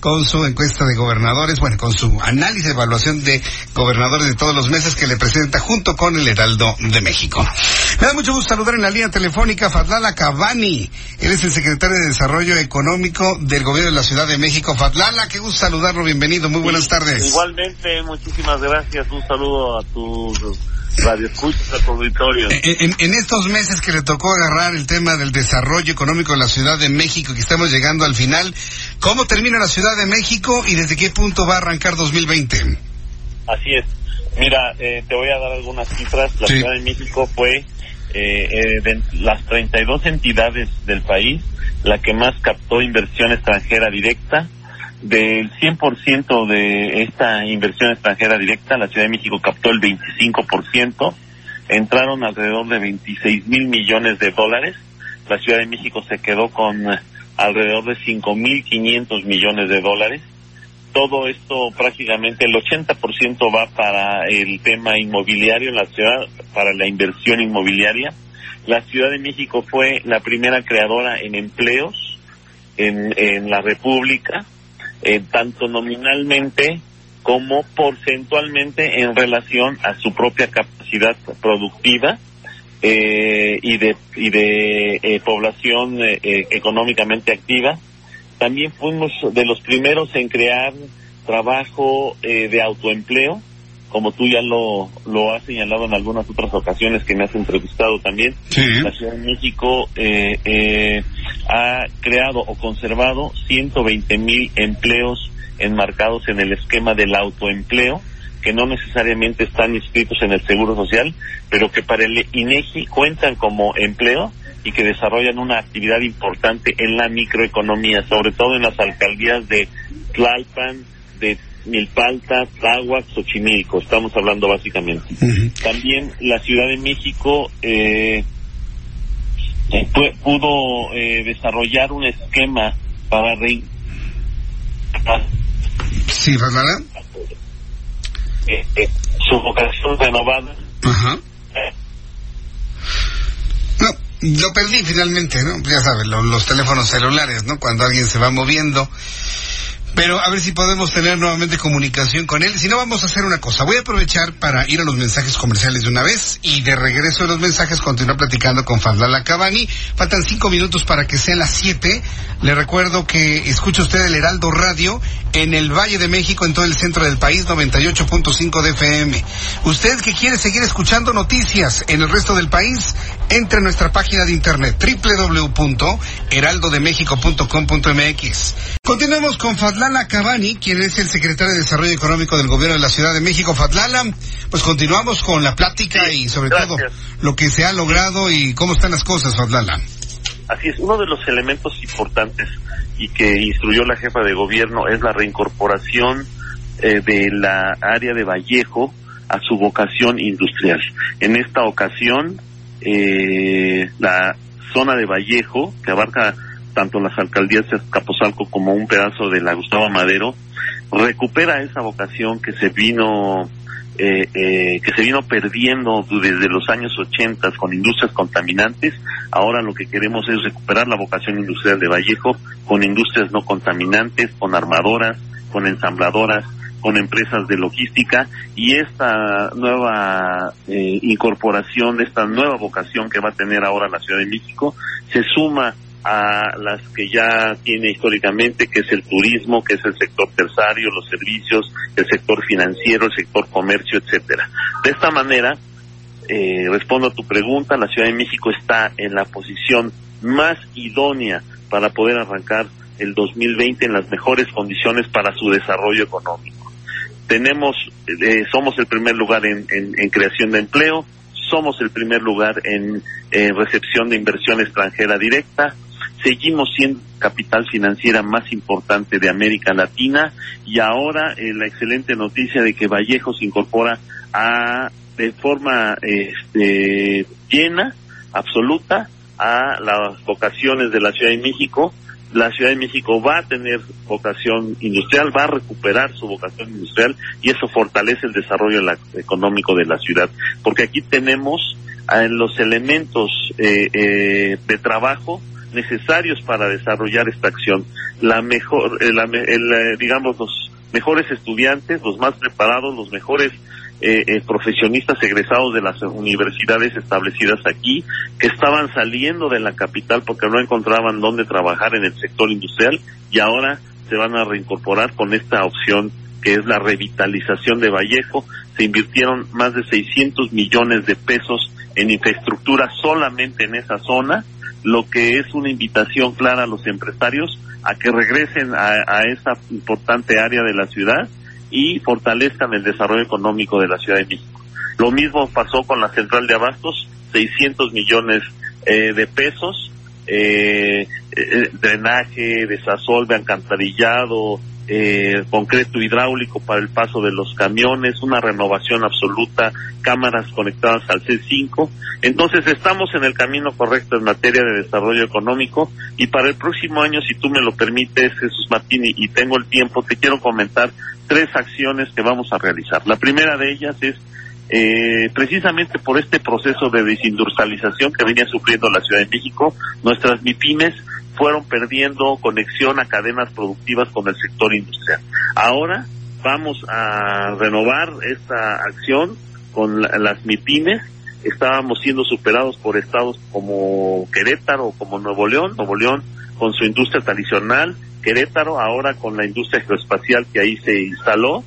Con su encuesta de gobernadores, bueno, con su análisis de evaluación de gobernadores de todos los meses que le presenta junto con el Heraldo de México. Me da mucho gusto saludar en la línea telefónica a Fadlala Cabani. Él es el secretario de Desarrollo Económico del Gobierno de la Ciudad de México. Fadlala, qué gusto saludarlo, bienvenido, muy buenas tardes. Igualmente, muchísimas gracias, un saludo a tus Radio Escuchas a tu auditorio. En, en, estos meses que le tocó agarrar el tema del desarrollo económico de la Ciudad de México, que estamos llegando al final, ¿cómo termina la Ciudad de México y desde qué punto va a arrancar 2020? Así es. Mira, eh, te voy a dar algunas cifras. La Ciudad de México fue eh, eh, de las 32 entidades del país la que más captó inversión extranjera directa del 100% de esta inversión extranjera directa, la Ciudad de México captó el 25%, entraron alrededor de 26 mil millones de dólares, la Ciudad de México se quedó con alrededor de 5.500 millones de dólares. Todo esto prácticamente el 80% va para el tema inmobiliario en la ciudad, para la inversión inmobiliaria. La Ciudad de México fue la primera creadora en empleos en, en la República eh, tanto nominalmente como porcentualmente en relación a su propia capacidad productiva eh, y de, y de eh, población económicamente activa. También fuimos de los primeros en crear trabajo de autoempleo, como tú ya lo, lo has señalado en algunas otras ocasiones que me has entrevistado también. La Ciudad de México eh, ha creado o conservado 120 mil empleos enmarcados en el esquema del autoempleo, que no necesariamente están inscritos en el Seguro Social, pero que para el INEGI cuentan como empleo y que desarrollan una actividad importante en la microeconomía, sobre todo en las alcaldías de Tlalpan, de Milpalta, Tláhuac, Xochimilco, estamos hablando básicamente. También la Ciudad de México eh, pudo eh, desarrollar un esquema para re... Sí, eh, eh, su vocación renovada. Ajá. No, lo perdí finalmente, ¿no? Ya sabes, los teléfonos celulares, ¿no? Cuando alguien se va moviendo pero a ver si podemos tener nuevamente comunicación con él. Si no, vamos a hacer una cosa. Voy a aprovechar para ir a los mensajes comerciales de una vez y de regreso de los mensajes continuar platicando con Fadlala Cabani. Faltan cinco minutos para que sean las siete. Le recuerdo que escucha usted el Heraldo Radio en el Valle de México, en todo el centro del país, 98.5 de FM. Usted que quiere seguir escuchando noticias en el resto del país, entre a nuestra página de internet www.heraldodemexico.com.mx. Continuamos con Fadlala Cabani, quien es el secretario de Desarrollo Económico del Gobierno de la Ciudad de México. Fadlala, pues continuamos con la plática y sobre todo lo que se ha logrado y cómo están las cosas, Fadlala. Así es, uno de los elementos importantes y que instruyó la jefa de gobierno es la reincorporación eh, de la área de Vallejo a su vocación industrial. En esta ocasión, eh, la zona de Vallejo, que abarca tanto las alcaldías de Capozalco como un pedazo de la Gustavo Madero, recupera esa vocación que se vino eh, eh, que se vino perdiendo desde los años 80 con industrias contaminantes. Ahora lo que queremos es recuperar la vocación industrial de Vallejo con industrias no contaminantes, con armadoras, con ensambladoras, con empresas de logística y esta nueva eh, incorporación, esta nueva vocación que va a tener ahora la Ciudad de México, se suma a las que ya tiene históricamente, que es el turismo, que es el sector terciario, los servicios, el sector financiero, el sector comercio, etcétera. De esta manera, eh, respondo a tu pregunta, la Ciudad de México está en la posición más idónea para poder arrancar el 2020 en las mejores condiciones para su desarrollo económico. Tenemos, eh, somos el primer lugar en, creación de empleo, somos el primer lugar en recepción de inversión extranjera directa, seguimos siendo capital financiera más importante de América Latina y ahora eh, la excelente noticia de que Vallejo se incorpora a de forma este, llena, absoluta, a las vocaciones de la Ciudad de México. La Ciudad de México va a tener vocación industrial, va a recuperar su vocación industrial y eso fortalece el desarrollo económico de la ciudad, porque aquí tenemos eh, los elementos eh, eh, de trabajo necesarios para desarrollar esta acción. La mejor, digamos, los mejores estudiantes, los más preparados, los mejores eh, eh, profesionistas egresados de las universidades establecidas aquí, que estaban saliendo de la capital porque no encontraban dónde trabajar en el sector industrial y ahora se van a reincorporar con esta opción que es la revitalización de Vallejo. Se invirtieron más de 600 millones de pesos en infraestructura solamente en esa zona, lo que es una invitación clara a los empresarios a que regresen a, a esa importante área de la ciudad y fortalezcan el desarrollo económico de la Ciudad de México. Lo mismo pasó con la central de abastos, 600 millones eh, de pesos, eh, eh, drenaje, desasolve, alcantarillado, eh, concreto hidráulico para el paso de los camiones, una renovación absoluta, cámaras conectadas al C5. Entonces estamos en el camino correcto en materia de desarrollo económico y para el próximo año, si tú me lo permites, Jesús Martín, y tengo el tiempo, te quiero comentar tres acciones que vamos a realizar. La primera de ellas es eh, precisamente por este proceso de desindustrialización que venía sufriendo la Ciudad de México, nuestras MIPIMES fueron perdiendo conexión a cadenas productivas con el sector industrial. Ahora vamos a renovar esta acción con las MIPIMES. Estábamos siendo superados por estados como Querétaro, como Nuevo León, Nuevo León con su industria tradicional, Querétaro ahora con la industria geoespacial que ahí se instaló,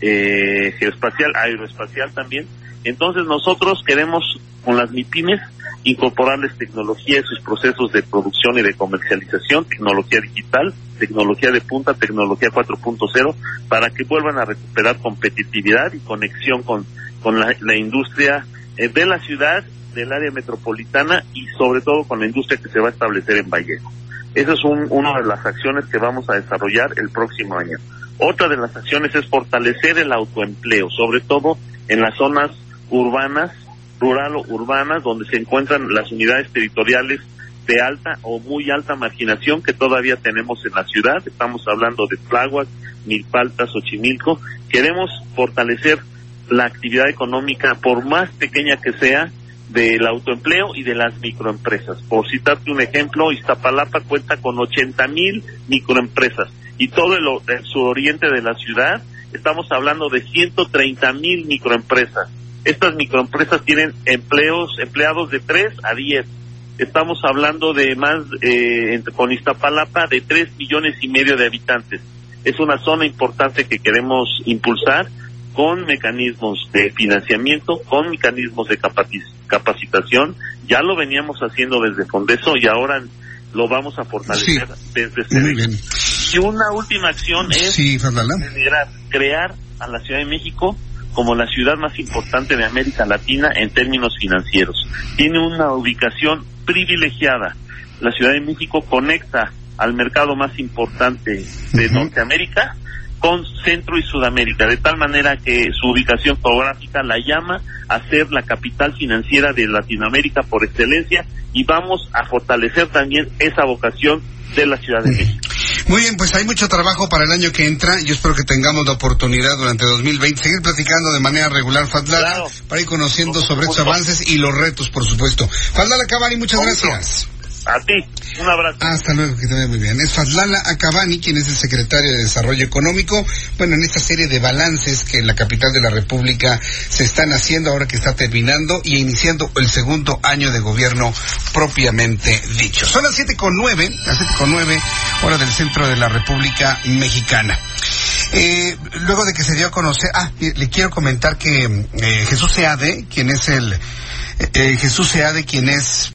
eh, geoespacial, aeroespacial también. Entonces nosotros queremos con las MIPIMES incorporarles tecnología en sus procesos de producción y de comercialización, tecnología digital, tecnología de punta, tecnología 4.0, para que vuelvan a recuperar competitividad y conexión con, con la, industria de la ciudad, del área metropolitana y sobre todo con la industria que se va a establecer en Vallejo. Esa es un, una de las acciones que vamos a desarrollar el próximo año. Otra de las acciones es fortalecer el autoempleo, sobre todo en las zonas urbanas, rural o urbanas, donde se encuentran las unidades territoriales de alta o muy alta marginación que todavía tenemos en la ciudad. Estamos hablando de Tláhuac, Milpaltas, Xochimilco. Queremos fortalecer la actividad económica, por más pequeña que sea, del autoempleo y de las microempresas. Por citarte un ejemplo, Iztapalapa cuenta con 80 mil microempresas y todo el, suroriente de la ciudad estamos hablando de 130 mil microempresas. Estas microempresas tienen empleos, empleados de 3 a 10. Estamos hablando de más, eh, con Iztapalapa, de 3 millones y medio de habitantes. Es una zona importante que queremos impulsar con mecanismos de financiamiento, con mecanismos de capacitación. Ya lo veníamos haciendo desde Fondeso y ahora lo vamos a fortalecer desde este Y una última acción es crear a la Ciudad de México como la ciudad más importante de América Latina en términos financieros. Tiene una ubicación privilegiada. La Ciudad de México conecta al mercado más importante de Norteamérica con Centro y Sudamérica, de tal manera que su ubicación geográfica la llama a ser la capital financiera de Latinoamérica por excelencia y vamos a fortalecer también esa vocación de la Ciudad de México. Muy bien, pues hay mucho trabajo para el año que entra. Yo espero que tengamos la oportunidad durante 2020 seguir platicando de manera regular, Fadlala, para ir conociendo sobre estos avances y los retos, por supuesto. Fadlala Cabani, muchas gracias. A ti, un abrazo. Hasta luego, que te vaya muy bien. Es Fadlala Acabani, quien es el secretario de Desarrollo Económico. Bueno, en esta serie de balances que en la capital de la República se están haciendo ahora que está terminando y iniciando el segundo año de gobierno propiamente dicho. Son las siete con nueve, las siete con nueve, hora del centro de la República Mexicana. Eh, luego de que se dio a conocer, ah, le quiero comentar que eh, Jesús Seade, quien es el, eh, Jesús Seade, quien es